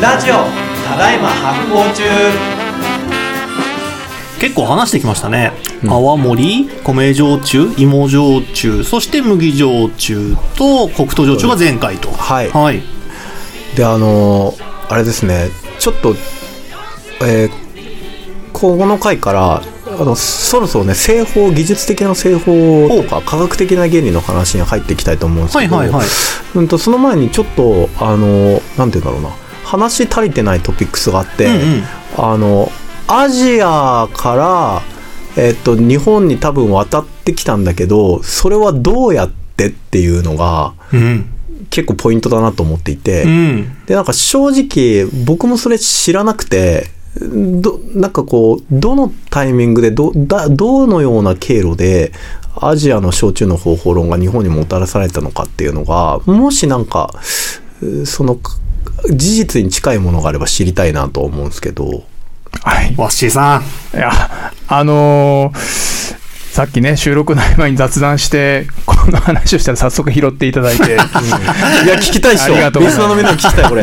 ラジオただいま発行中。結構話してきましたね、泡盛米焼酎芋焼酎そして麦焼酎と黒糖焼酎が前回と。はい。はい。であのーあれですね。ちょっとえーこの回からあのそろそろね製法技術的な製法とか科学的な原理の話に入っていきたいと思うんですけど、はいはいはい。うん、とその前にちょっとあのなんて言うんだろうな話足りてないトピックスがあって、うんうん。あのアジアから、えっと、日本に多分渡ってきたんだけどそれはどうやってっていうのがうん。結構ポイントだなと思っていて、うん。でなんか正直僕もそれ知らなくてどなんかこうどのタイミングでどだどのような経路でアジアの焼酎の方法論が日本にもたらされたのかっていうのがもしなんかうその事実に近いものがあれば知りたいなと思うんですけど。はい。わっしーさん。いや、あのーさっきね、収録の合間に雑談して、この話をしたら早速拾っていただいて、いや聞きたいっしょ。ありがとうリスナーのみんなに聞きたいこれ。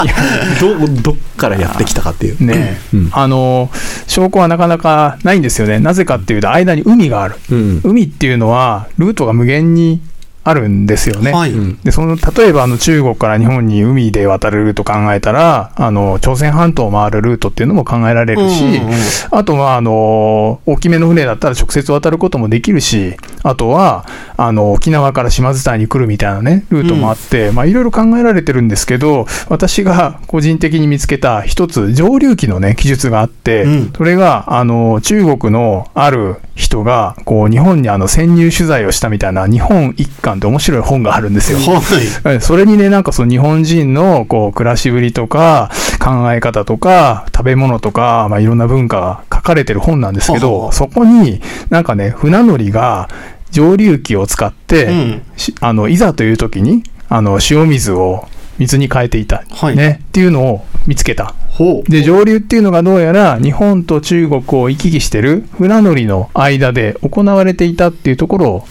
どどっからやってきたかっていう。ね、うん。あのー証拠はなかなかないんですよね。なぜかっていうと、間に海がある。うん。海っていうのは、ルートが無限にあるんですよね。はい、うん。で、その、例えば、あの、中国から日本に海で渡るルート考えたら、あの、朝鮮半島を回るルートっていうのも考えられるし、うんうんうん。あとは、あの、大きめの船だったら直接渡ることもできるし、あとは、あの、沖縄から島伝いに来るみたいなね、ルートもあって、まあ、いろいろ考えられてるんですけど、私が個人的に見つけた一つ、上流期のね、記述があって、うん。それが、あの、中国のある人が、こう、日本にあの、潜入取材をしたみたいな、日本一貫って面白い本があるんですよ。はい はいそれにね、なんかその日本人のこう暮らしぶりとか考え方とか食べ物とか、まあ、いろんな文化が書かれてる本なんですけど、そこになんかね、船乗りが蒸留機を使って、うんしあの、いざという時に、あの、塩水を水に変えていた。はいね。っていうのを見つけた。で、上流っていうのがどうやら日本と中国を行き来してる船乗りの間で行われていたっていうところを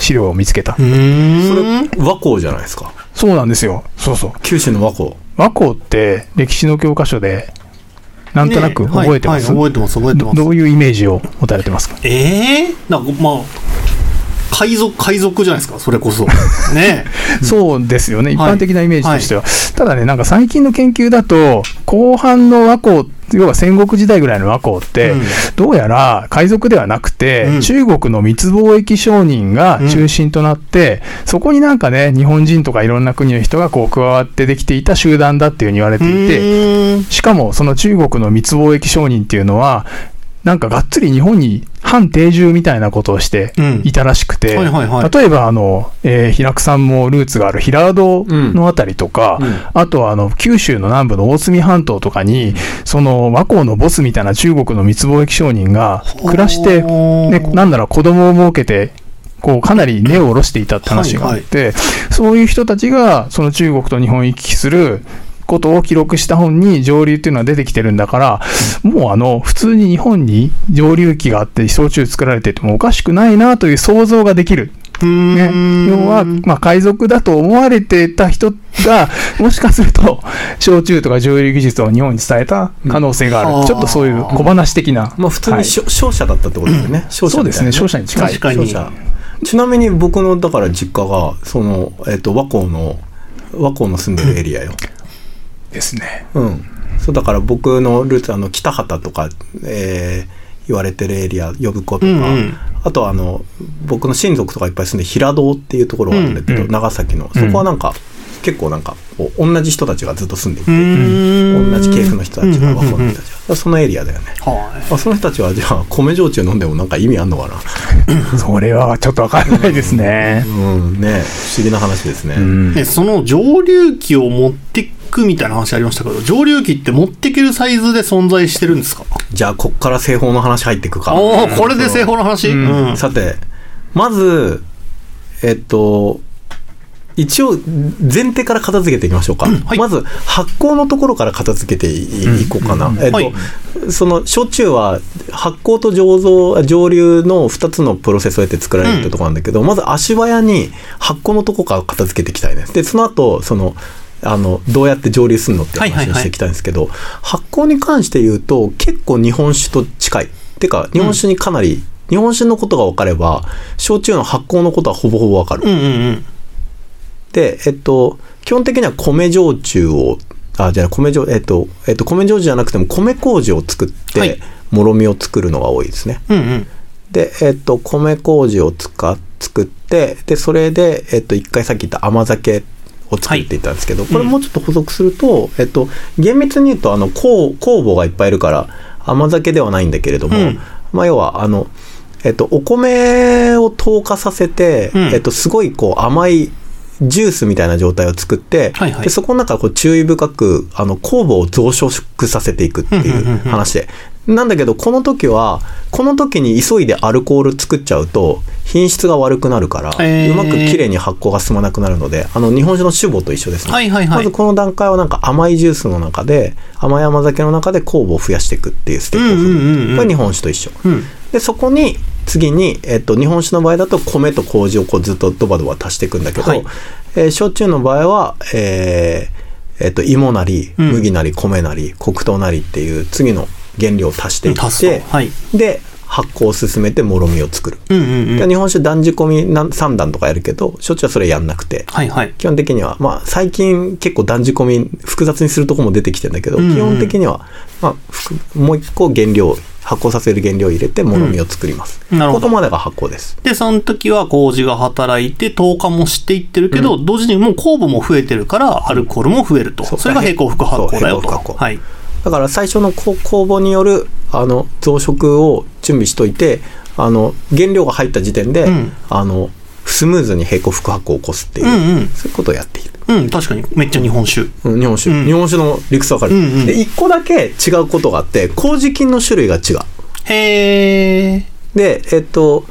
資料を見つけた。うーん。それ和光じゃないですか？そうなんですよ。そうそう。九州の和光。和光って歴史の教科書でなんとなくねはい覚えてます、はい覚えてます覚えてます。どういうイメージを持たれてますか？ええなんかまあ海賊海賊じゃないですかそれこそ。ね。そうですよね、一はい。般的なイメージとしては。ただね、なんか最近の研究だと、後半の和光、要は戦国時代ぐらいの和光って、うん。どうやら海賊ではなくて、うん。中国の密貿易商人が中心となって、そこになんかね、日本人とかいろんな国の人がこう加わってできていた集団だっていうふうに言われていて、しかもその中国の密貿易商人っていうのは、なんかがっつり日本に反定住みたいなことをしてうん。いたらしくて、はいはいはい。例えばあの、えー平久さんもルーツがある平戸のあたりとか、うん。うんあとはあの九州の南部の大隅半島とかに、その和光のボスみたいな中国の密貿易商人が暮らして、ね、なんなら子供を設けて、こうかなり根を下ろしていたって話があって、そういう人たちがその中国と日本を行き来することを記録した本に上流っていうのは出てきてるんだから、もうあの、普通に日本に上流期があって焼酎作られててもおかしくないなという想像ができる。ね、要は、まあ、海賊だと思われてた人が、もしかすると、焼酎とか蒸留技術を日本に伝えた可能性がある。うんちょっとそういう小話的な。まあ普通はいに商社だったってことですよね。商社そうですね、商社に近い。確かに商社ちなみに僕のだから実家がその、えっと和光の和光の住んでるエリアよ。ですね。うん。そうだから僕のルーツあの北畑とか、えー言われてるエリア呼ぶ子とか、うんうん。あとはあの僕の親族とかいっぱい住んで平戸っていうところがあるんだけど、うん長崎の。そこはなんか、結構なんかこう同じ人たちがずっと住んでいて、同じ系譜の人たちが和光の人たちが、そのエリアだよね。はあその人たちはじゃあ米焼酎飲んでもなんか意味あんのかな？それはちょっとわからないですね。うんね不思議な話ですね。うん。その蒸留機を持ってくみたいな話ありましたけど蒸留機って持ってけるサイズで存在してるんですか？じゃあこっから製法の話入っていくか。おおこれで製法の話、うん。さて、まず、えっと、一応、前提から片付けていきましょうか。はいまず、発酵のところから片付けてい,、こうかな。えっと、はいその、焼酎は、発酵と醸造、蒸留の2つのプロセスを経て作られるってところなんだけど、まず足早に発酵のところから片付けていきたいね。で、その後、その、あのどうやって蒸留するのって話をしていきたいんですけど、発酵に関して言うと結構日本酒と近いてか日本酒にかなり、日本酒のことが分かれば焼酎の発酵のことはほぼほぼ分かる、うんうんうん。でえっと基本的には米焼酎をあじゃあ米焼えっとえっと米焼酎じゃなくても米麹を作って、はい。もろみを作るのが多いですね。うんうん。で、えっと、米麹を使っ作って、で、それで、えっと、一回さっき言った甘酒を作っていったんですけど、これもうちょっと補足すると、えっと、厳密に言うと、あの、酵酵母がいっぱいいるから、甘酒ではないんだけれども、うん。まあ、要は、あの、えっと、お米を糖化させて、うん。えっと、すごいこう甘いジュースみたいな状態を作って、はいはいでそこの中こう注意深くあの酵母を増殖させていくっていう話で。なんだけど、この時は、この時に急いでアルコール作っちゃうと、品質が悪くなるから、へーうまく綺麗に発酵が進まなくなるので、あの、日本酒の酒母と一緒ですね。はいはいはいまずこの段階はなんか甘いジュースの中で、甘い甘酒の中で酵母を増やしていくっていうステップを踏む。これ日本酒と一緒。うん。で、そこに、次に、えっと、日本酒の場合だと米と麹をこうずっとドバドバ足していくんだけど、はいえー焼酎の場合は、えーえっと、芋なり、うん麦なり、米なり、黒糖なりっていう次の原料を足していって、はいで、発酵を進めてもろみを作る。うんうんうん。で日本酒断仕込みなん3段とかやるけど、焼酎はそれやんなくて、はいはい。基本的には、まあ、最近結構断仕込み複雑にするとこも出てきてんだけど、うんうん基本的には、まあ、もう一個原料、発酵させる原料を入れて、もろみを作ります。うんなるほどここまでが発酵です。で、その時は麹が働いて、糖化もしていってるけど、同時にもう酵母も増えてるから、アルコールも増えると。それが平行副発酵だよと。はい。だから最初のこ酵母によるあの増殖を準備しといてあの原料が入った時点で、うんあのスムーズに平行副発酵を起こすっていう、うんうん。そういうことをやっている、うん、確かに。めっちゃ日本酒。うん日本酒、うん。日本酒の理屈わかる、うんうん。で一個だけ違うことがあって麹菌の種類が違う。へー。でえっと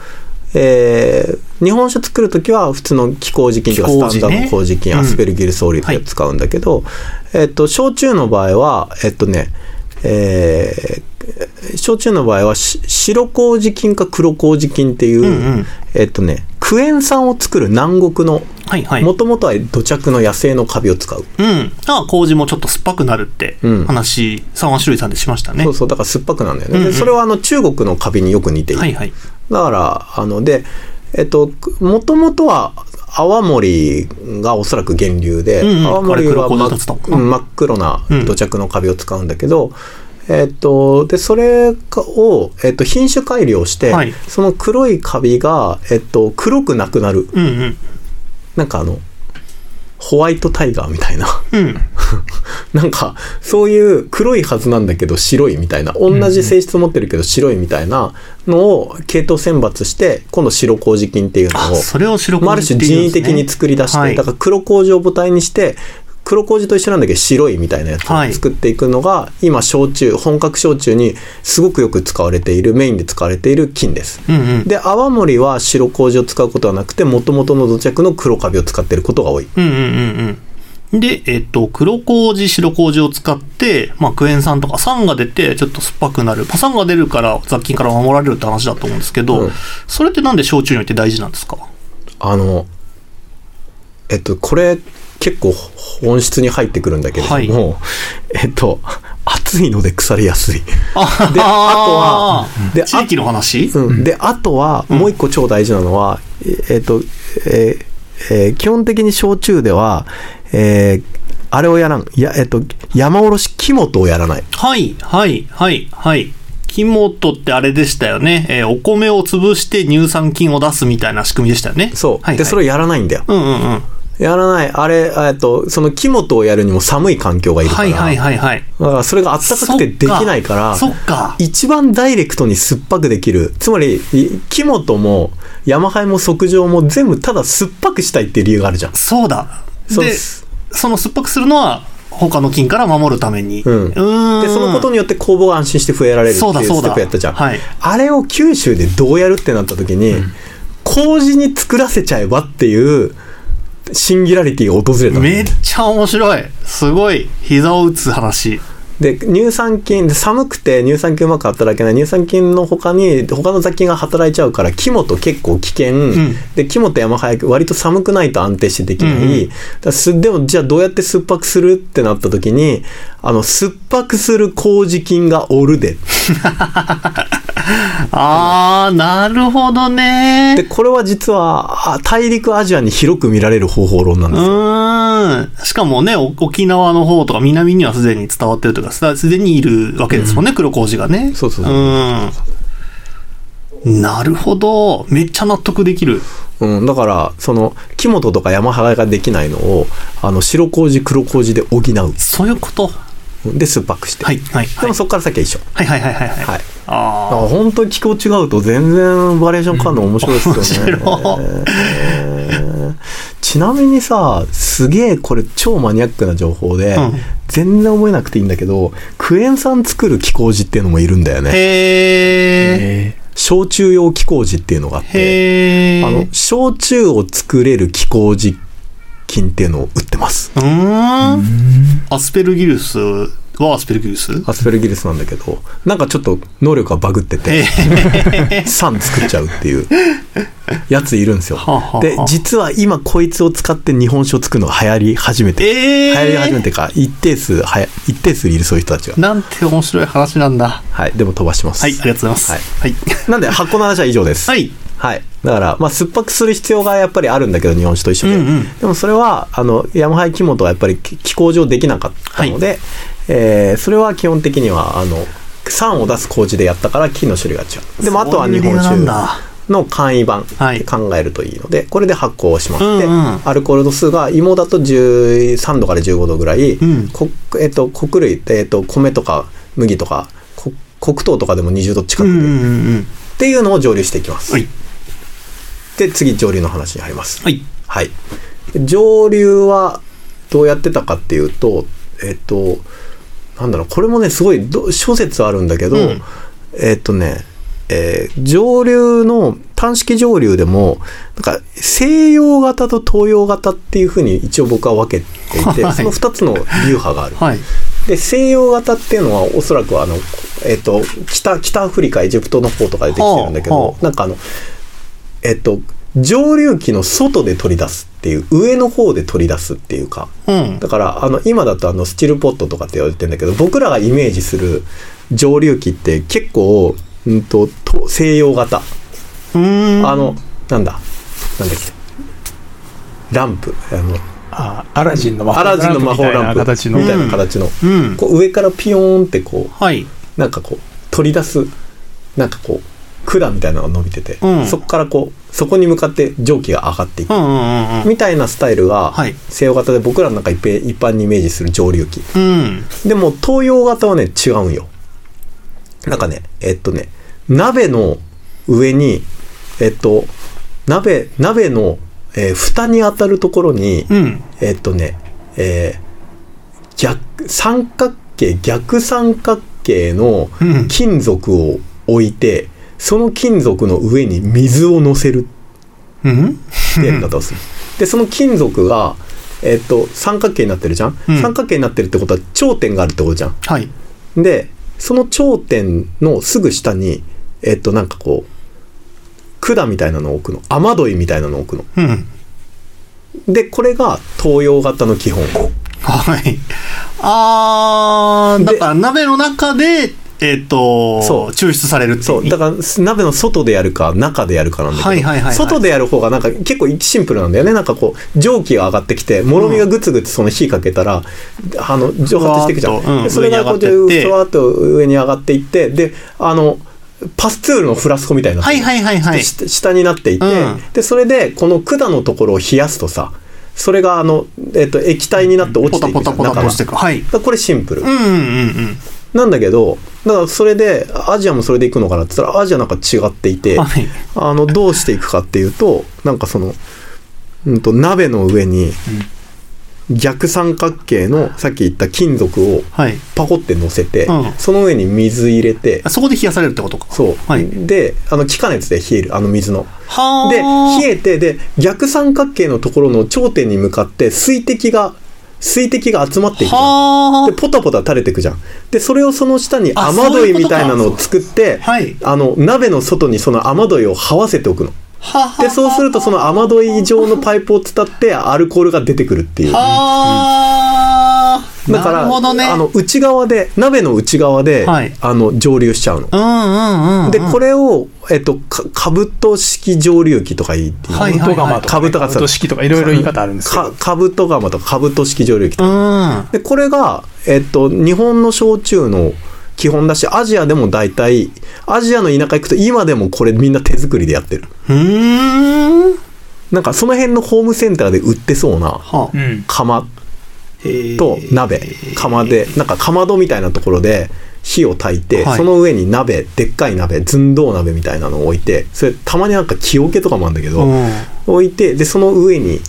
えー日本酒作るときは普通の気麹菌というかスタンダード麹菌、うん。アスペルギルソーリって使うんだけど、えっと焼酎の場合はえっとねえー焼酎の場合はし白麹菌か黒麹菌っていう、うんうんえっとねクエン酸を作る南国の。もともとは土着の野生のカビを使う、うん。あ、麹もちょっと酸っぱくなるってうん話、三和種類さんでしましたね。そうそうだから酸っぱくなんだよね、うんうんでそれはあの中国のカビによく似ている、はいはい。だから、あの、で、えっと、もともとは、泡盛がおそらく源流で、うんうん泡盛は真真っ黒なうん土着のカビを使うんだけど、えっと、で、それを、えっと、品種改良して、はいその黒いカビが、えっと、黒くなくなる。うんうん。なんかあの、ホワイトタイガーみたいな。うん。なんか、そういう黒いはずなんだけど白いみたいな、同じ性質を持ってるけど白いみたいなのを系統選抜して、今度白麹菌っていうのあ、を、それを白まあある種人為的に作り出して、はいだから黒麹を母体にして、黒麹と一緒なんだけど白いみたいなやつはいを作っていくのが、今焼酎、本格焼酎にすごくよく使われている、メインで使われている菌です。うんうん。で、泡盛は白麹を使うことはなくて、元々の土着の黒カビを使っていることが多い。うんうんうんうん。で、えっと、黒麹、白麹を使って、まあ、クエン酸とか酸が出て、ちょっと酸っぱくなる。まあ酸が出るから雑菌から守られるって話だと思うんですけど、うん。それってなんで焼酎において大事なんですか？あの、えっと、これ結構本質に入ってくるんだけれども、えっと、暑いので腐りやすい。で、あとは、で、地域の話？うん、で、あとは、もう一個超大事なのは、ええっと、えーえー基本的に焼酎では、えーあれをやらん。や、えっと、山おろし木本をやらない。はい、はい、はい、はい。木本ってあれでしたよね。えーお米を潰して乳酸菌を出すみたいな仕組みでしたよね。そう。はい、はい、で、それをやらないんだよ。うんうんうん。やらない。あれ、えっと、その木本をやるにも寒い環境がいるから。はいはいはいはい。だからそれがあったかくてできないから、そっか。一番ダイレクトに酸っぱくできる。つまり、い木本も、山ハイも即上も全部ただ酸っぱくしたいっていう理由があるじゃん。そうだ。でそうです、その酸っぱくするのは他の菌から守るために。うんーんで、そのことによって酵母が安心して増えられるっていうステそうだそうだップやったじゃん。はいあれを九州でどうやるってなった時に、麹に作らせちゃえばっていう、シンギュラリティが訪れたのめっちゃ面白い。すごい。膝を打つ話。で乳酸菌で寒くて乳酸菌うまく働けない。乳酸菌の他に他の雑菌が働いちゃうから肝と結構危険、ん。で肝と山早く割と寒くないと安定してできない、うんうん。でもじゃあどうやって酸っぱくするってなった時にあの酸っぱくする麹菌がおるで。あー、なるほどね。でこれは実はあ大陸アジアに広く見られる方法論なんうですよ、ーん。しかもね、お沖縄の方とか南にはすでに伝わってるとか、すすでにいるわけですもんね、黒麹がね。そうそうそううん。なるほど。めっちゃ納得できる。うん、だからその木本とか山肌ができないのをあの白麹黒麹で補うそういうこと。で酸っぱくして、はい、はい、はい。でもそこから先は一緒はい、はい、はい、はい。はいはいだかあら本当に気候違うと全然バリエーション変わるの面白いですよね、面えーちなみにさすげえこれ超マニアックな情報で、うん全然覚えなくていいんだけどクエン酸作る気麹っていうのもいるんだよあ。ねへー。焼酎用気麹っていうのがあって。あの焼酎を作れる気麹菌っていうのを売ってますうーん。アスペルギルスはアスペルギルス？アスペルギルスなんだけどなんかちょっと能力がバグってて 酸作っちゃうっていうやついるんですよはあはあはあで実は今こいつを使って日本酒を作るのが流行り始めてえー。流行り始めてか一定数はや一定数いるそういう人たちがなんて面白い話なんだ。はいでも飛ばしますはい、ありがとうございます。はいはい。なんで発酵の話は以上ですはい。はい。だから、まあ、酸っぱくする必要がやっぱりあるんだけど、日本酒と一緒で。うんうんでもそれは、あの、山ハイ木本はやっぱり気候上できなかったので、えーそれは基本的には、あの、酸を出す麹でやったから木の種類が違う。でもあとは日本酒の簡易版考えるといいので、これで発酵をします。で、うんうんアルコール度数が芋だと13度から15度ぐらい、んこえっと、穀類、えっと、米とか麦とか、こ黒糖とかでも20度近くで、うんうんうん。っていうのを蒸留していきます。はい。で次蒸留の話に入りますはい。はい蒸留はどうやってたかっていうとえっとなんだろうこれもねすごいど諸説あるんだけど、うんえっとねえー蒸留の単式蒸留でもなんか西洋型と東洋型っていうふうに一応僕は分けていて、はいその2つの流派がある。はい。で西洋型っていうのはおそらくあの、えっと北北アフリカエジプトの方とかでできてるんだけど、はあはあなんかあのえっと蒸留機の外で取り出すっていう上の方で取り出すっていうか。うん。だからあの今だとあのスチルポットとかって言われてるんだけど僕らがイメージする蒸留機って結構、うん、とと西洋型。あのなんだ？なんだっけ？ランプ。あのあアラジンの魔法アラジンの魔法ランプ。形のみたいな形の、うん。こう上からピヨーンってこうはい。なんかこう取り出す。なんかこう管みたいなのが伸びてて、うんそこからこうそこに向かって蒸気が上がっていく、うんうんうんうん。みたいなスタイルがはい西洋型で僕らの中一般一般にイメージする蒸留機うん。でも東洋型はね違うんよなんかねえっとね鍋の上にえっと鍋鍋の、えー蓋に当たるところに、うん。えっとね、えー逆、三角形、逆三角形のうん金属を置いて、その金属の上に水を乗せるうん？ってやり方をする。で、その金属が、えっと、三角形になってるじゃん、うん三角形になってるってことは頂点があるってことじゃん。はい。で、その頂点のすぐ下に、えっと、なんかこう、管みたいなのを置くの。雨どいみたいなのを置くの。うん。で、これが東洋型の基本。はい。あだから鍋の中で、えっ、と、そう抽出されるそう、だから鍋の外でやるか中でやるかなんだけど、はいはいはいはい外でやる方がなんか結構シンプルなんだよね。なんかこう蒸気が上がってきて、もろみがぐつぐつその火かけたら、あの蒸発していくじゃん。うんでそれがこうふわーっと上に上がっていって、で、あのパスツールのフラスコみたいになはいはいはいはい。下下になっていて、うんでそれでこの管のところを冷やすとさ、それがあのえっと液体になって落ちていくじゃん。ポタポタポタ中がとしていく。はい。これシンプル。うんうんうんなんだけど、だからそれで、アジアもそれでいくのかなって言ったら、アジアなんか違っていて、はいあの、どうしていくかっていうと、なんかその、うんと、鍋の上に、逆三角形の、さっき言った金属をはい。パコって乗せて、うんその上に水入れてあ、そこで冷やされるってことか。そう。はい。で、あの、気化熱で冷える、あの水の。はで、ー冷えて、で、逆三角形のところの頂点に向かって水滴が水滴が集まっていくじゃん。はで、ポタポタ垂れていくじゃん。で、それをその下にあ雨どいみたいなのを作って、はいあの、鍋の外にその雨どいを這わせておくの。はで、そうするとその雨どい状のパイプを伝ってアルコールが出てくるっていう。はあ、だから、なるほどね。あの、内側で、鍋の内側で、はいあの、蒸留しちゃうの。うんうんうんうん。で、これを、えっと、か、かぶと式蒸留機とかいいっていう。はいカブトガマとか、式とかいろいろ言い方あるんですけど。かかぶと釜とかかぶと式蒸留機とうか。ん。で、これが、えっと、日本の焼酎の基本だし、アジアでも大体、アジアの田舎行くと今でもこれみんな手作りでやってる。うーん。なんかその辺のホームセンターで売ってそうなはうん。と鍋、釜で、なんかかまどみたいなところで火を焚いて、はいその上に鍋、でっかい鍋、寸胴鍋みたいなのを置いて、それたまになんか木桶とかもあるんだけど、うん。置いて、で、その上に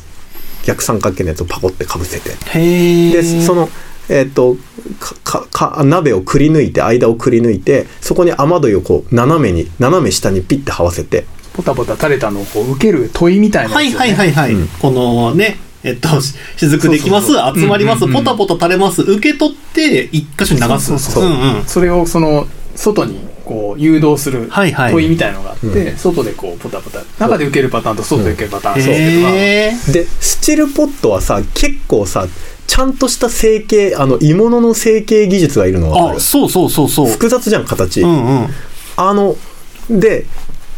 逆三角形のやつをパコってかぶせて、へえ。で、その、えっ、と、か、か、か、鍋をくり抜いて、間をくり抜いて、そこに雨どいをこう、斜めに、斜め下にピッて這わせて、ポタポタ垂れたのをこう受ける問いみたいなはいはいはいはい。うんこのね、えっと、し雫できます、そうそうそう集まります、うんうんうんポタポタ垂れます、受け取って、一箇所に流す。そうそうそううんうん。それをその外にこう誘導するはいはい問いみたいのがあって、外でこうポタポタ中で受けるパターンと外で受けるパターン、そうへえ。で、スチルポットはさ、結構さ、ちゃんとした成形、あの、鋳物の成形技術がいるのわかあ、るそうそうそうそう。複雑じゃん、形。うんうん。あの、で、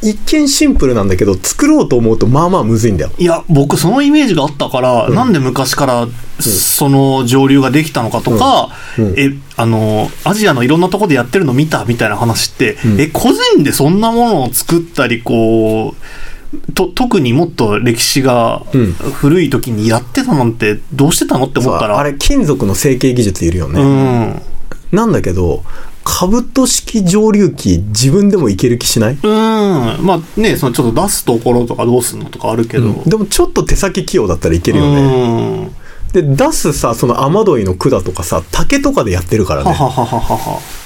一見シンプルなんだけど、作ろうと思うとまあまあむずいんだよ。いや、僕そのイメージがあったから、なんで昔からその上流ができたのかとか、うん。うん。え、あの、アジアのいろんなとこでやってるの見たみたいな話って、うん。え、個人でそんなものを作ったり、こう、と特にもっと歴史がうん。古い時にやってたなんてどうしてたのって思ったら、あれ、金属の成形技術いるよね。うん。なんだけど、兜式蒸留機自分でもいける気しない、うん。まあね、そのちょっと出すところとかどうするのとかあるけど。でもちょっと手先器用だったらいけるよね。うん。で、出すさ、その雨どいの管とかさ、竹とかでやってるからね。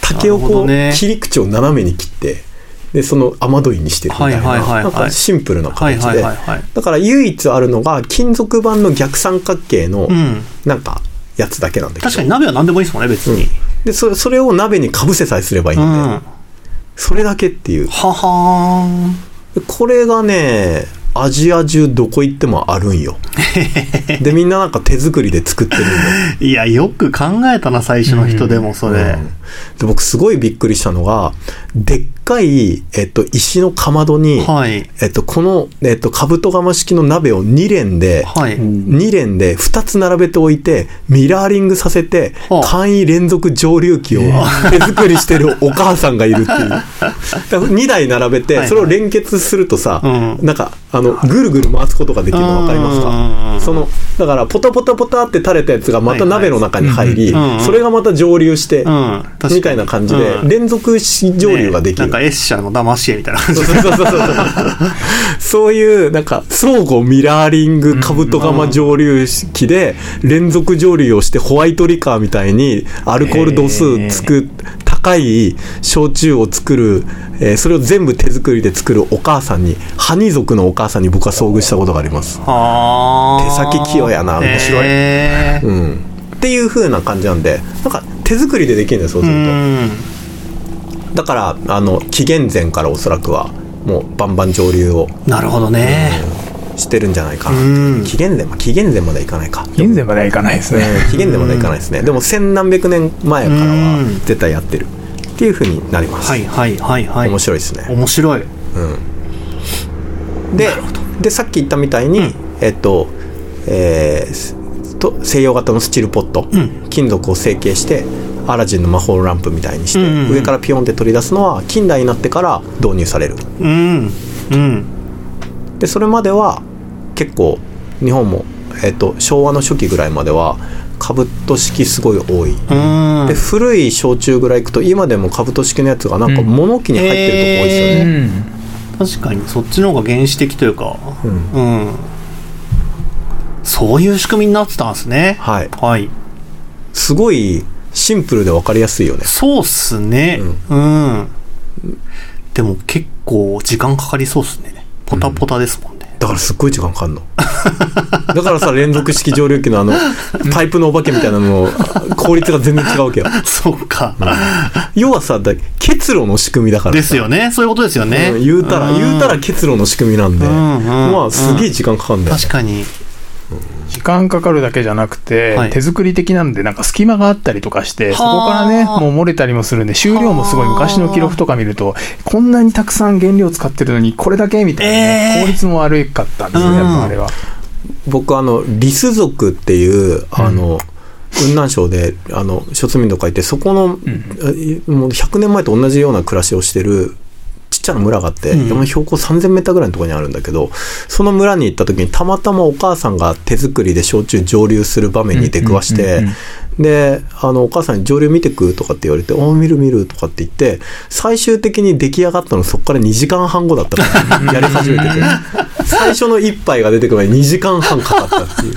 竹をこう、ね切り口を斜めに切って、で、その雨どいにしてるみたいな。なんかシンプルなはい形で。はいはいはい。だから唯一あるのが、金属板の逆三角形のう、ん。なんか、やつだけなんだけど。確かに鍋は何でもいいですもんね、別に。で、それ、それを鍋にかぶせさえすればいいんで、うん。はそれだけっていう。はーん。これがね、アジア中どこ行ってもあるんよ。で、みんななんか手作りで作ってるんよ。いや、よく考えたな、最初の人でも、それ。うんで僕すごいびっくりしたのが、でっかい、えっと、石のかまどに、はい。えっと、この、えっと、カブトガマ式の鍋を2連で、はい。2連で2つ並べておいて、ミラーリングさせてはあ、簡易連続蒸留機を手作りしてるお母さんがいるっていう。2台並べて、はいはい。それを連結するとさ、うん。なんか、あの、ぐるぐる回すことができるの分かりますか？その、だから、ポタポタポタって垂れたやつがまた鍋の中に入りそれがまた蒸留して、みたいな感じで、うん。連続蒸留ができる。かエッシャーの騙し絵みたいな感じそうそうそうそうそう。いう、なんか、相互ミラーリングカブトガマ蒸留機で、連続蒸留をしてホワイトリカーみたいに、アルコール度数つく、高い焼酎を作る、えーそれを全部手作りで作るお母さんに、ハニ族のお母さんに僕は遭遇したことがあります。はー手先器用やな面白いうん。っていう風な感じなんで、なんか手作りでできるんですうすうると。ん。だから、あの、紀元前からおそらくは、もうバンバン蒸留をなるほどね。してるんじゃないかな。うん紀元前、まあ、紀元前まではいかないか。現在まではいかないですね。うん紀元前まではいかないですね。でも千何百年前からはうん絶対やってる。っていう風になります。はいはいはいはい。面白いですね。面白い。うん。で、で、さっき言ったみたいに、うんえっと、えーすと西洋型のスチールポット、うん金属を成形して、アラジンの魔法ランプみたいにして、うんうんうん上からピヨンって取り出すのは近代になってから導入される。うん。うん。でそれまでは結構日本も、えっと昭和の初期ぐらいまでは兜式すごい多い、うんで。古い焼酎ぐらい行くと今でも兜式のやつがなんか物置に入ってるとこ多いですよね、うん。確かにそっちの方が原始的というか、うんうん。そういう仕組みになってたんですね。はいはい。すごいシンプルで分かりやすいよねそうっすね。うん。でも結構時間かかりそうっすね。ポタポタですもんね。だからすっごい時間かかんのだからさ連続式蒸留機のあの パイプのお化けみたいなの効率が全然違うわけよそうか。要はさだ結露の仕組みだからさですよね。そういうことですよね。うん言うたらん言うたら結露の仕組みなんで、うんうんまあすげえ時間かかるんだよ、確かに。時間かかるだけじゃなくて、はい。手作り的なんでなんか隙間があったりとかしてそこからねはあもう漏れたりもするんで収量もすごいはあ昔の記録とか見るとこんなにたくさん原料使ってるのにこれだけみたいなね、えー。効率も悪かったんですよね、うんやっぱあれは。僕あのリス族っていうあの、雲南省であの諸民と書いてそこの、えもう100年前と同じような暮らしをしてるちっちゃな村があって、うん。山の標高3000メーターぐらいのところにあるんだけどその村に行った時にたまたまお母さんが手作りで焼酎蒸留する場面に出くわして、であのお母さんに蒸留見てくとかって言われて「お見る見る」とかって言って最終的に出来上がったのそこから2時間半後だったから やり始めてて。最初の一杯が出てくるまで2時間半かかったっていう。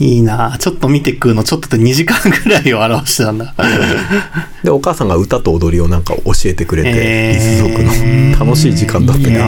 いいな。ちょっと見てくのちょっとで2時間ぐらいを表してたんだ。でお母さんが歌と踊りをなんか教えてくれて、へー。一族の楽しい時間だったけど。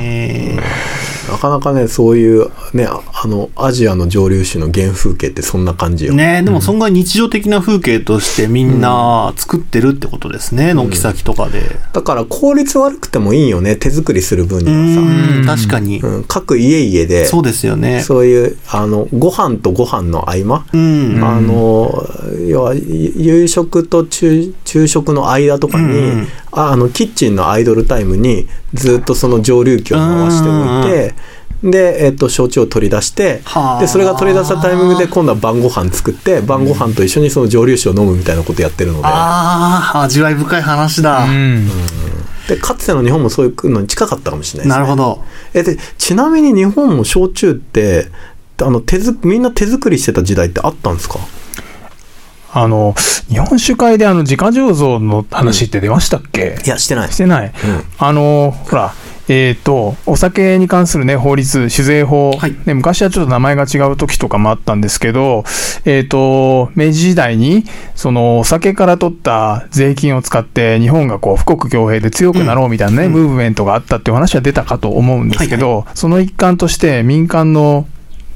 えー なかなかねそういうねああのアジアの蒸留酒の原風景ってそんな感じよ、ねでもそんぐらい日常的な風景としてみんな作ってるってことですね。軒先とかで。だから効率悪くてもいいよね手作りする分うにはん、確かにさ、。うん、各家々でそうですよね。そういうあのご飯とご飯の合間、うん。あの要は夕食と昼昼食の間とかに、うんああのキッチンのアイドルタイムにずっとその蒸留機を回しておいて、で、えっと、焼酎を取り出してはあ。でそれが取り出したタイミングで今度は晩ご飯作って晩ご飯と一緒にその蒸留酒を飲むみたいなことやってるので,、ああ、味わい深い話だ。うん。でかつての日本もそういうのに近かったかもしれないですね。なるほど。えでちなみに日本も焼酎ってあの手づみんな手作りしてた時代ってあったんですか？あの日本酒会であの自家醸造の話って出ましたっけ、いやしてない。してない、ん。あのほらえっ、とお酒に関するね法律酒税法、はい。ね、昔はちょっと名前が違う時とかもあったんですけどえっ、と明治時代にそのお酒から取った税金を使って日本がこう富国強兵で強くなろうみたいなね、ムーブメントがあったっていう話は出たかと思うんですけど、その一環として民間の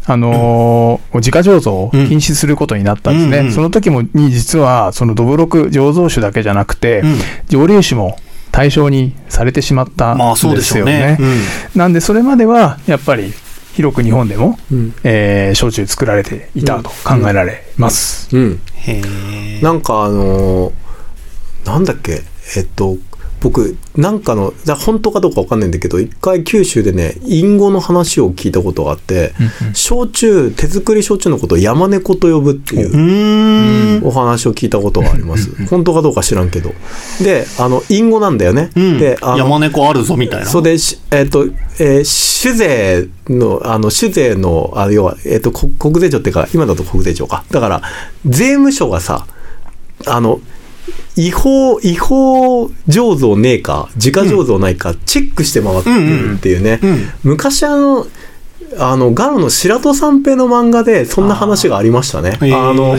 あのー自家醸造を禁止することになったんですね。うんうん。その時もに実は、そのどぶろく醸造酒だけじゃなくて、うん。蒸留酒も対象にされてしまったまあそうんでですよしょうねね。。うんなんで、それまでは、やっぱり、広く日本でも、うんえー焼酎作られていたと考えられます。うんへえ。なんかあのーなんだっけ？えっと僕なんかのじゃあ本当かどうかわかんないんだけど一回九州でね隠語の話を聞いたことがあって、焼酎手作り焼酎のことを山猫と呼ぶっていううーん。お話を聞いたことがあります。本当かどうか知らんけど。で、あの、隠語なんだよね。うんで、山猫あるぞみたいな。そうで、しえっ、と、えー酒税の、あの、酒税の、あの要は、えっ、と、こ国税庁っていうか、今だと国税庁か。だから、税務署がさ、あの、違法、違法醸造ねえか、自家醸造ないか、チェックして回ってるっていうね。うんうん昔あの、あの、ガロの白戸三平の漫画で、そんな話がありましたね。あーあの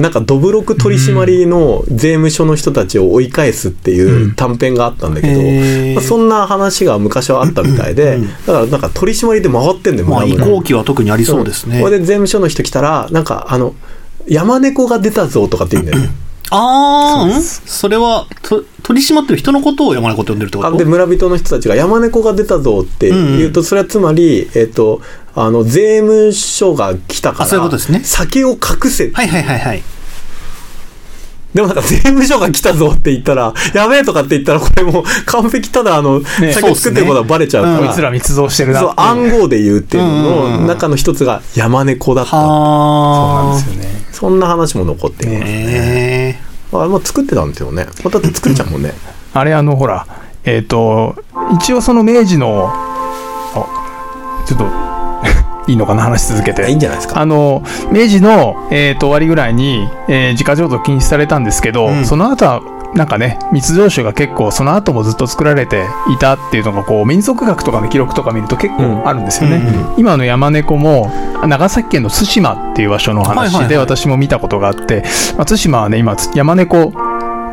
なんか、どぶろく取締りの税務署の人たちを追い返すっていう短編があったんだけど、へー。まあそんな話が昔はあったみたいで、だからなんか取り締まりで回ってんだよ、まあ移行期は特にありそうですね。これで税務署の人来たら、なんか、あの、山猫が出たぞとかって言うんだよね。ああ、ん？それは、と取り締まってる人のことを山猫って呼んでるってこと？あで村人の人たちが山猫が出たぞって言うと、それはつまり、えっ、と、あの、税務署が来たから、あそういうことですね。酒を隠せ。はいはいはいはい。でもなんか税務署が来たぞって言ったら、やべえとかって言ったら、これもう完璧ただあの、酒作ってることはバレちゃうから、こいつら密造してるなそう、暗号で言うっていううんうんうんのの中の一つが山猫だった。そうなんはですよね。そんな話も残って。ます。へえ。あまあ作ってたんですよね。また作れちゃうもんね。あれ、あの、ほら、えっ、と、一応その明治の、あちょっと、いいのかな、話し続けて。いいんじゃないですか。あの、明治の、えーと終わりぐらいに、えー自家醸造禁止されたんですけど、うんその後は、なんかね、密造酒が結構、その後もずっと作られていたっていうのが、こう、民族学とかの記録とか見ると結構あるんですよね。今の山猫も、長崎県の対馬っていう場所の話で私も見たことがあって、まあ、対馬はね、今、山猫、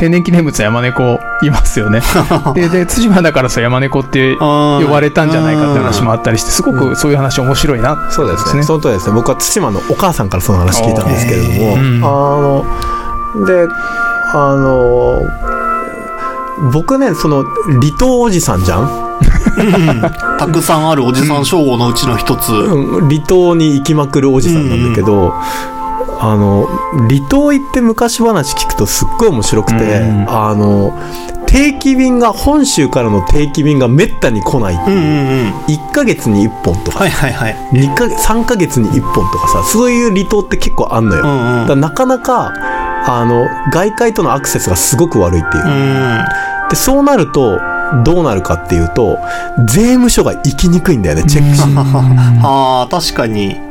天然記念物は山猫いますよね。で、で、対馬だからさ、山猫って呼ばれたんじゃないかって話もあったりして、すごくそういう話面白いなってそうですね。その通りですね。僕は対馬のお母さんからその話聞いたんですけれども、ーうんあの、で、あの、僕ね、その、離島おじさんじゃん？たくさんあるおじさん称号のうちの一つ。うん離島に行きまくるおじさんなんだけど、あの、離島行って昔話聞くとすっごい面白くて、うんあの、定期便が、本州からの定期便がめったに来ないっていう。うんうんうん。1ヶ月に1本とか、はいはいはい。2か3ヶ月に1本とかさ、そういう離島って結構あんのよ。うんうんだなかなか、あの、外界とのアクセスがすごく悪いっていう。うん。で、そうなると、どうなるかっていうと、税務署が行きにくいんだよね、チェックしに。ああ、確かに。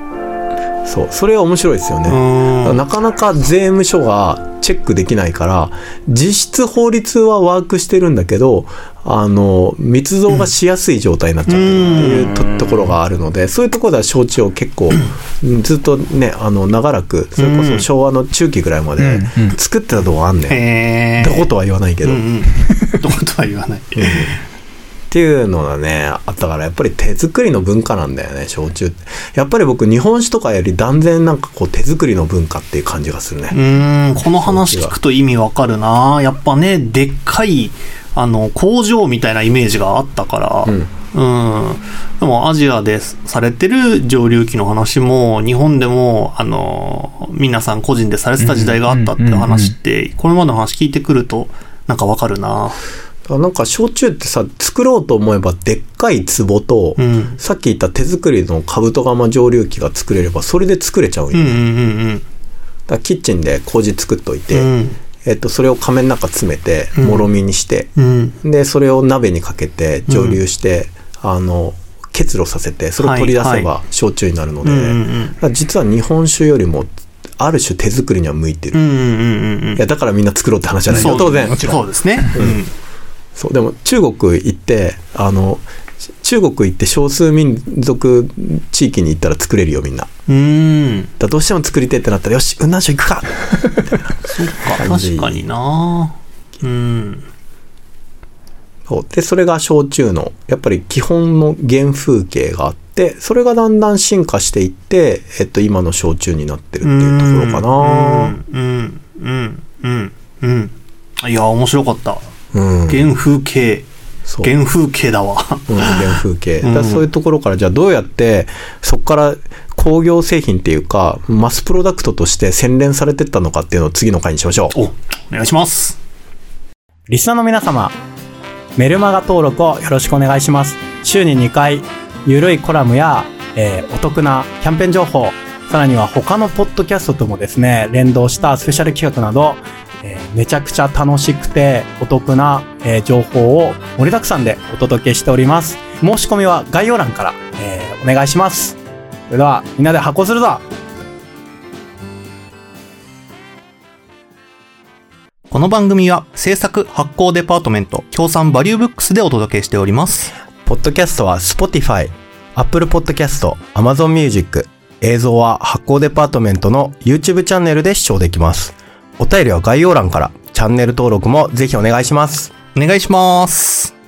そう。それは面白いですようね。ん。なかなか税務署がチェックできないから、実質法律はワークしてるんだけど、あの、密造がしやすい状態になっちゃってるっていうと,、ころがあるので、そういうところでは焼酎を結構、ずっとね、あの、長らく、それこそ昭和の中期ぐらいまで作ってたとこあんねん。へえ。どことは言わないけど。うんうん。どことは言わない。っていうのがね、あったから、やっぱり手作りの文化なんだよね、焼酎って。やっぱり僕、日本酒とかより断然なんかこう手作りの文化っていう感じがするね。うーん、この話聞くと意味わかるなやっぱね、でっかい、あの、工場みたいなイメージがあったから、うんうん。でもアジアでされてる上流期の話も、日本でも、あの、皆さん個人でされてた時代があったって話って、これまでの話聞いてくると、なんかわかるななんか焼酎ってさ、作ろうと思えばでっかい壺と、うん。さっき言った手作りのカブトガマ蒸留機が作れれば、それで作れちゃうんよ。うんうんうんだからキッチンで麹作っというん。て、うん。えっと、それを仮面の中詰めて、うんもろみにして、うん。で、それを鍋にかけて蒸留して、あの、結露させて、それを取り出せはいば焼酎になるので、うんうんうんだから実は日本酒よりも、ある種手作りには向いてる。うんうんうんうんいや、だからみんな作ろうって話じゃないよ、当然。そうですね。うん。そう、でも中国行って、あの、ち中国行って少数民族地域に行ったら作れるよ、みんな。うーん。らどうしても作りてえってなったら、よし、雲南省行くか そっか、確かになうん。そうで、それが焼酎の、やっぱり基本の原風景があって、それがだんだん進化していって、えっと、今の焼酎になってるっていうところかなうん、うん、うん、うん、うん。いや、面白かった。うん。原風景。そう原風景だわ。うん、原風景。うんだそういうところから、じゃあどうやって、そこから工業製品っていうか、マスプロダクトとして洗練されてったのかっていうのを次の回にしましょう。お、お願いします。リスナーの皆様、メルマガ登録をよろしくお願いします。週に2回、ゆるいコラムや、えーお得なキャンペーン情報、さらには他のポッドキャストともですね、連動したスペシャル企画など、えーめちゃくちゃ楽しくてお得な、えー情報を盛りだくさんでお届けしております。申し込みは概要欄から、えーお願いします。それでは、みんなで発行するぞこの番組は制作発行デパートメント協賛バリューブックスでお届けしております。ポッドキャストは Spotify、Apple Podcast、Amazon Music、映像は発行デパートメントの YouTube チャンネルで視聴できます。お便りは概要欄から、チャンネル登録もぜひお願いします。お願いします。